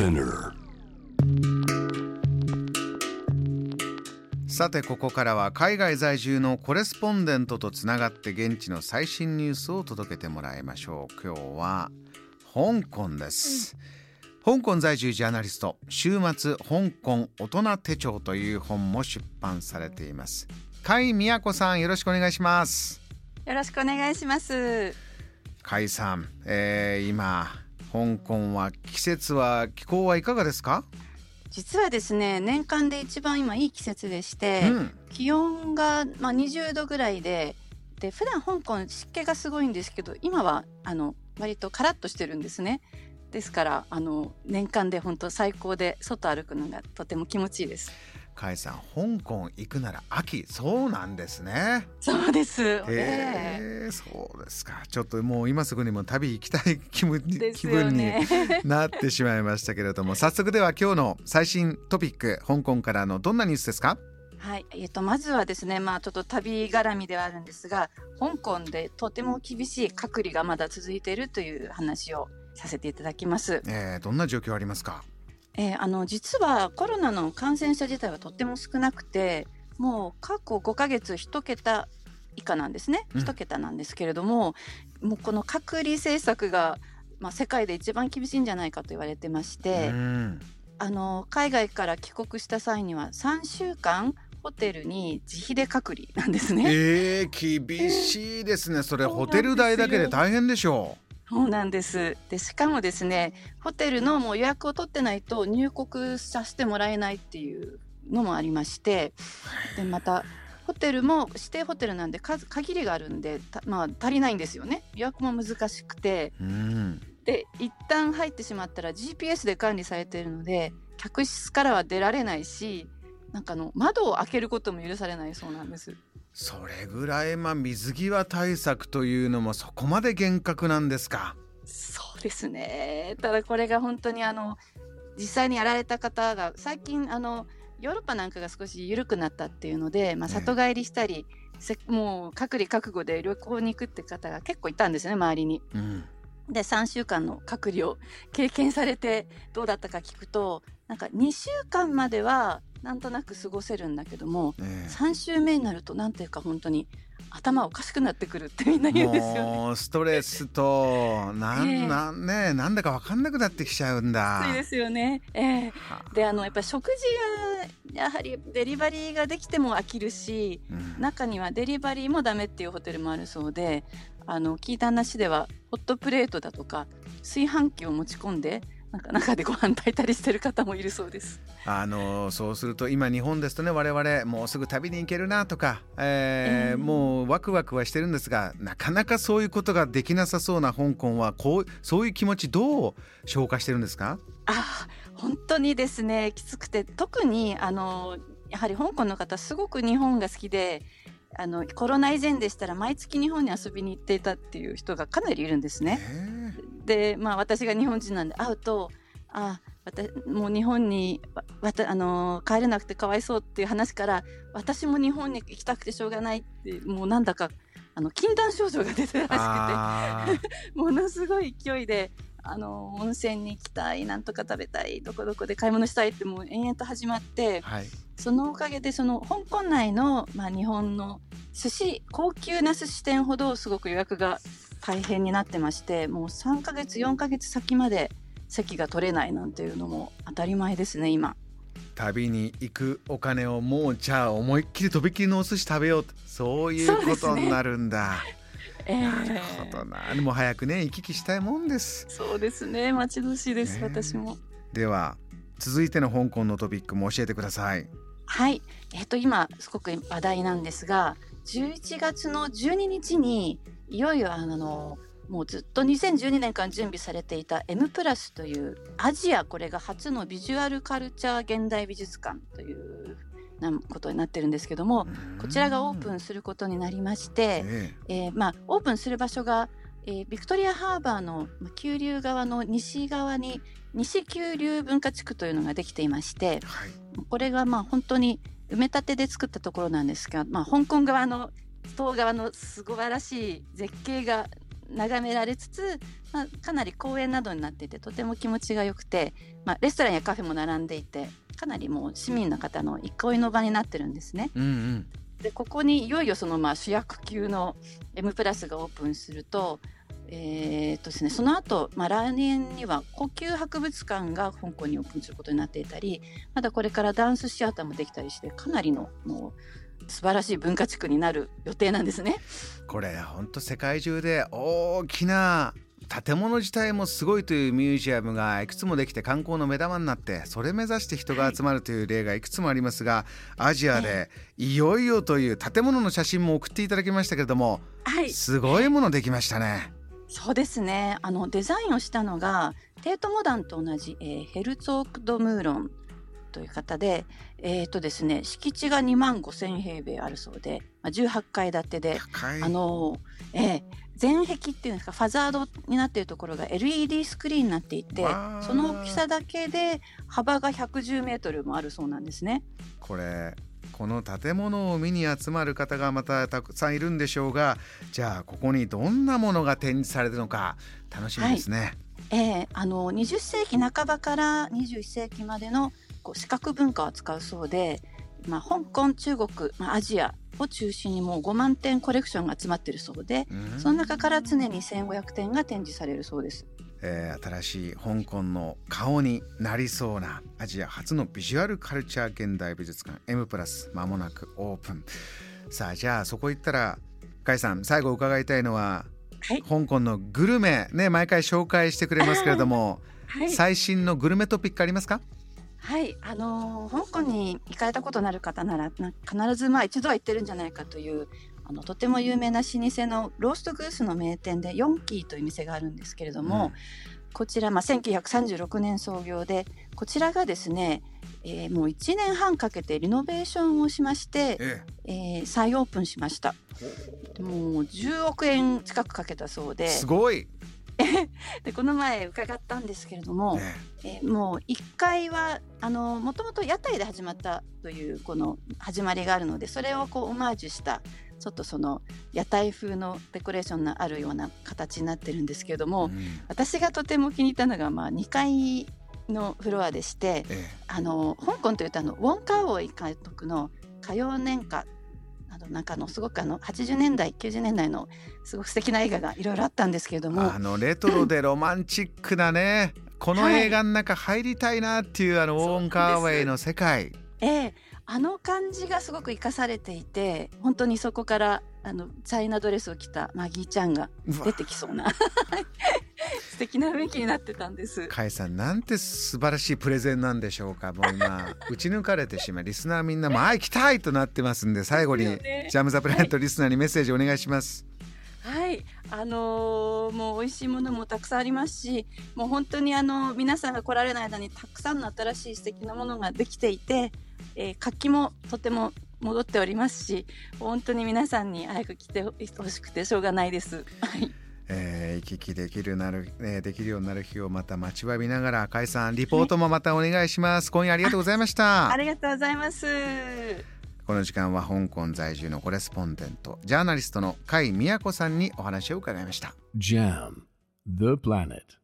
Spinner さてここからは海外在住のコレスポンデントとつながって現地の最新ニュースを届けてもらいましょう。今日は香港です、うん、香港在住ジャーナリスト週末香港大人手帳という本も出版されています。甲斐美子さんよろしくお願いします。よろしくお願いします。甲斐さん、えー、今香港は季節は気候はいかがですか？実はですね年間で一番今いい季節でして、うん、気温が、まあ、20度ぐらいでで普段香港湿気がすごいんですけど今はあの割とカラッとしてるんですね。ですからあの年間で本当最高で外歩くのがとても気持ちいいです。かえさん香港行くなら秋そうなんですね。そうです。へえー、そうですか。ちょっともう今すぐにも旅行きたい気分に、ね、気分になってしまいましたけれども。早速では今日の最新トピック香港からのどんなニュースですか？はい、えっと、まずはですね、まあ、ちょっと旅絡みではあるんですが、香港でとても厳しい隔離がまだ続いているという話をさせていただきます。えー、どんな状況ありますか？えー、あの実はコロナの感染者自体はとっても少なくてもう過去5ヶ月1桁以下なんですね、うん、1桁なんですけれどももうこの隔離政策が、まあ、世界で一番厳しいんじゃないかと言われてまして、うん、あの海外から帰国した際には3週間ホテルに自費で隔離なんですね。えー、厳しいですね。それホテル代だけで大変でしょう。そうなんです。で、しかもですね、ホテルのもう予約を取ってないと入国させてもらえないっていうのもありまして、で、また、ホテルも指定ホテルなんで数限りがあるんで、まあ、足りないんですよね。予約も難しくて。で、一旦入ってしまったら GPS で管理されているので、客室からは出られないし、なんかの窓を開けることも許されないそうなんです。それぐらいまあ水際対策というのもそこまで厳格なんですか？そうですね。ただこれが本当にあの実際にやられた方が最近あのヨーロッパなんかが少し緩くなったっていうので、まあ、里帰りしたり、ね、もう隔離覚悟で旅行に行くって方が結構いたんですね周りに。うん。で3週間の隔離を経験されてどうだったか聞くとなんか2週間まではなんとなく過ごせるんだけども、えー、3週目になるとなんていうか本当に頭おかしくなってくるってみんな言うんですよ、ね、ストレスとなん、えー、なんねなんだか分かんなくなってきちゃうんだ。そうですよね。えー、であのやっぱり食事がやはりデリバリーができても飽きるし、うん、中にはデリバリーもダメっていうホテルもあるそうであの聞いた話ではホットプレートだとか炊飯器を持ち込んでなんか中でご飯炊いたりしてる方もいるそうです。あのそうすると今日本ですとね我々もうすぐ旅に行けるなとか、えー、えー、もうワクワクはしてるんですがなかなかそういうことができなさそうな香港はこうそういう気持ちどう消化してるんですか？あ本当にですねきつくて特にあのやはり香港の方すごく日本が好きであのコロナ以前でしたら毎月日本に遊びに行っていたっていう人がかなりいるんですね。で、まあ、私が日本人なんで会うとあもう日本にわたあの帰れなくてかわいそうっていう話から私も日本に行きたくてしょうがないってもうなんだかあの禁断症状が出てらしくて ものすごい勢いであの温泉に行きたいなんとか食べたいどこどこで買い物したいってもう延々と始まって、はい、そのおかげでその香港内の、まあ、日本の寿司高級な寿司店ほどすごく予約が大変になってましてもう3ヶ月4ヶ月先まで席が取れないなんていうのも当たり前ですね今。旅に行くお金をもうじゃあ思いっきりとびっきりのお寿司食べようそういうことになるんだ。えー、なるほどな。でも早くね行き来したいもんです。そうですね。待ち遠しいです、えー、私も。では続いての香港のトピックも教えてください。はい。えっ、ー、と今すごく話題なんですが、11月の12日にいよいよあのもうずっと2012年間準備されていた M プラスというアジアこれが初のビジュアルカルチャー現代美術館というなことになってるんですけどもこちらがオープンすることになりまして、ええ。ー、まあ、オープンする場所が、えー、ビクトリアハーバーの急流側の西側に西急流文化地区というのができていまして、はい、これがまあ本当に埋め立てで作ったところなんですが、まあ、香港側の東側のすごらしい絶景が眺められつつ、まあ、かなり公園などになっていてとても気持ちが良くて、まあ、レストランやカフェも並んでいてかなりもう市民の方の憩いの場になってるんですね。うんうんでここにいよいよそのまあ主役級の M プラスがオープンすると,、えーとですね、その後、まあ来年には呼吸博物館が香港にオープンすることになっていたりまだこれからダンスシアターもできたりしてかなりのもう素晴らしい文化地区になる予定なんですね。これ本当世界中で大きな建物自体もすごいというミュージアムがいくつもできて観光の目玉になってそれ目指して人が集まるという例がいくつもありますが、アジアでいよいよという建物の写真も送っていただきましたけれども、はい、すごいものできましたね。そうですね。あのデザインをしたのがテートモダンと同じ、えーヘルツォーク・ド・ムーロンという方で,、えーとですね、敷地が2万5,000平米あるそうで、まあ、18階建てであのえー全壁っていうんですかファザードになっているところが LED スクリーンになっていてその大きさだけで幅が110メートルもあるそうなんですね。これこの建物を見に集まる方がまたたくさんいるんでしょうがじゃあここにどんなものが展示されるのか楽しみですね。えーあの20世紀半ばから21世紀までのこう視覚文化を扱うそうで、まあ、香港中国、まあ、アジアを中心にもう5万点コレクションが集まっているそうでうんその中から常に1500点が展示されるそうです。えー新しい香港の顔になりそうなアジア初のビジュアルカルチャー現代美術館 M プラスまもなくオープンさあじゃあそこ行ったら甲斐さん最後伺いたいのは、はい。香港のグルメね毎回紹介してくれますけれども、はい。最新のグルメトピックありますか？はい、あのー香港に行かれたことのある方ならな必ずまあ一度は行ってるんじゃないかというあのとても有名な老舗のローストグースの名店でヨンキーという店があるんですけれども、こちら、まあ、1936年創業でこちらがですね、えーもう1年半かけてリノベーションをしまして、え。えー再オープンしましたもう10億円近くかけたそうえで。すごい、でこの前伺ったんですけれども、ね。えーもう1階はあのもともと屋台で始まったというこの始まりがあるのでそれをこうオマージュしたちょっとその屋台風のデコレーションのあるような形になってるんですけれども、うん。私がとても気に入ったのが、まあ、2階のフロアでしてえあの香港というとあのウォン・カーウォイ監督の歌謡年歌なんかあのすごくあの80年代90年代のすごく素敵な映画がいろいろあったんですけれどえも。あのレトロでロマンチックなねこの映画の中入りたいなっていう、あのウォーン・カーウェイの世界。ええ。あの感じがすごく生かされていて本当にそこからあのチャイナドレスを着たマギーちゃんが出てきそうな 素敵な雰囲気になってたんです。カイさんなんて素晴らしいプレゼンなんでしょうかもう今 打ち抜かれてしまいリスナーみんなも「あ行きたい!」となってますんで最後に、ジャム・ザ・プラネットリスナーにメッセージお願いします。はい、あのーもう美味しいものもたくさんありますし、もう本当にあの皆さんが来られない間にたくさんの新しい素敵なものができていて、えー活気もとても戻っておりますし、本当に皆さんに早く来てほしくてしょうがないです。はい、えー行き来できるなる、えーできるようになる日をまた待ちわびながらカイさんリポートもまたお願いします。今夜ありがとうございましたあ。りがとうございます。この時間は香港在住のコレスポンデントジャーナリストの甲斐美也子さんにお話を伺いました。Jam, the planet.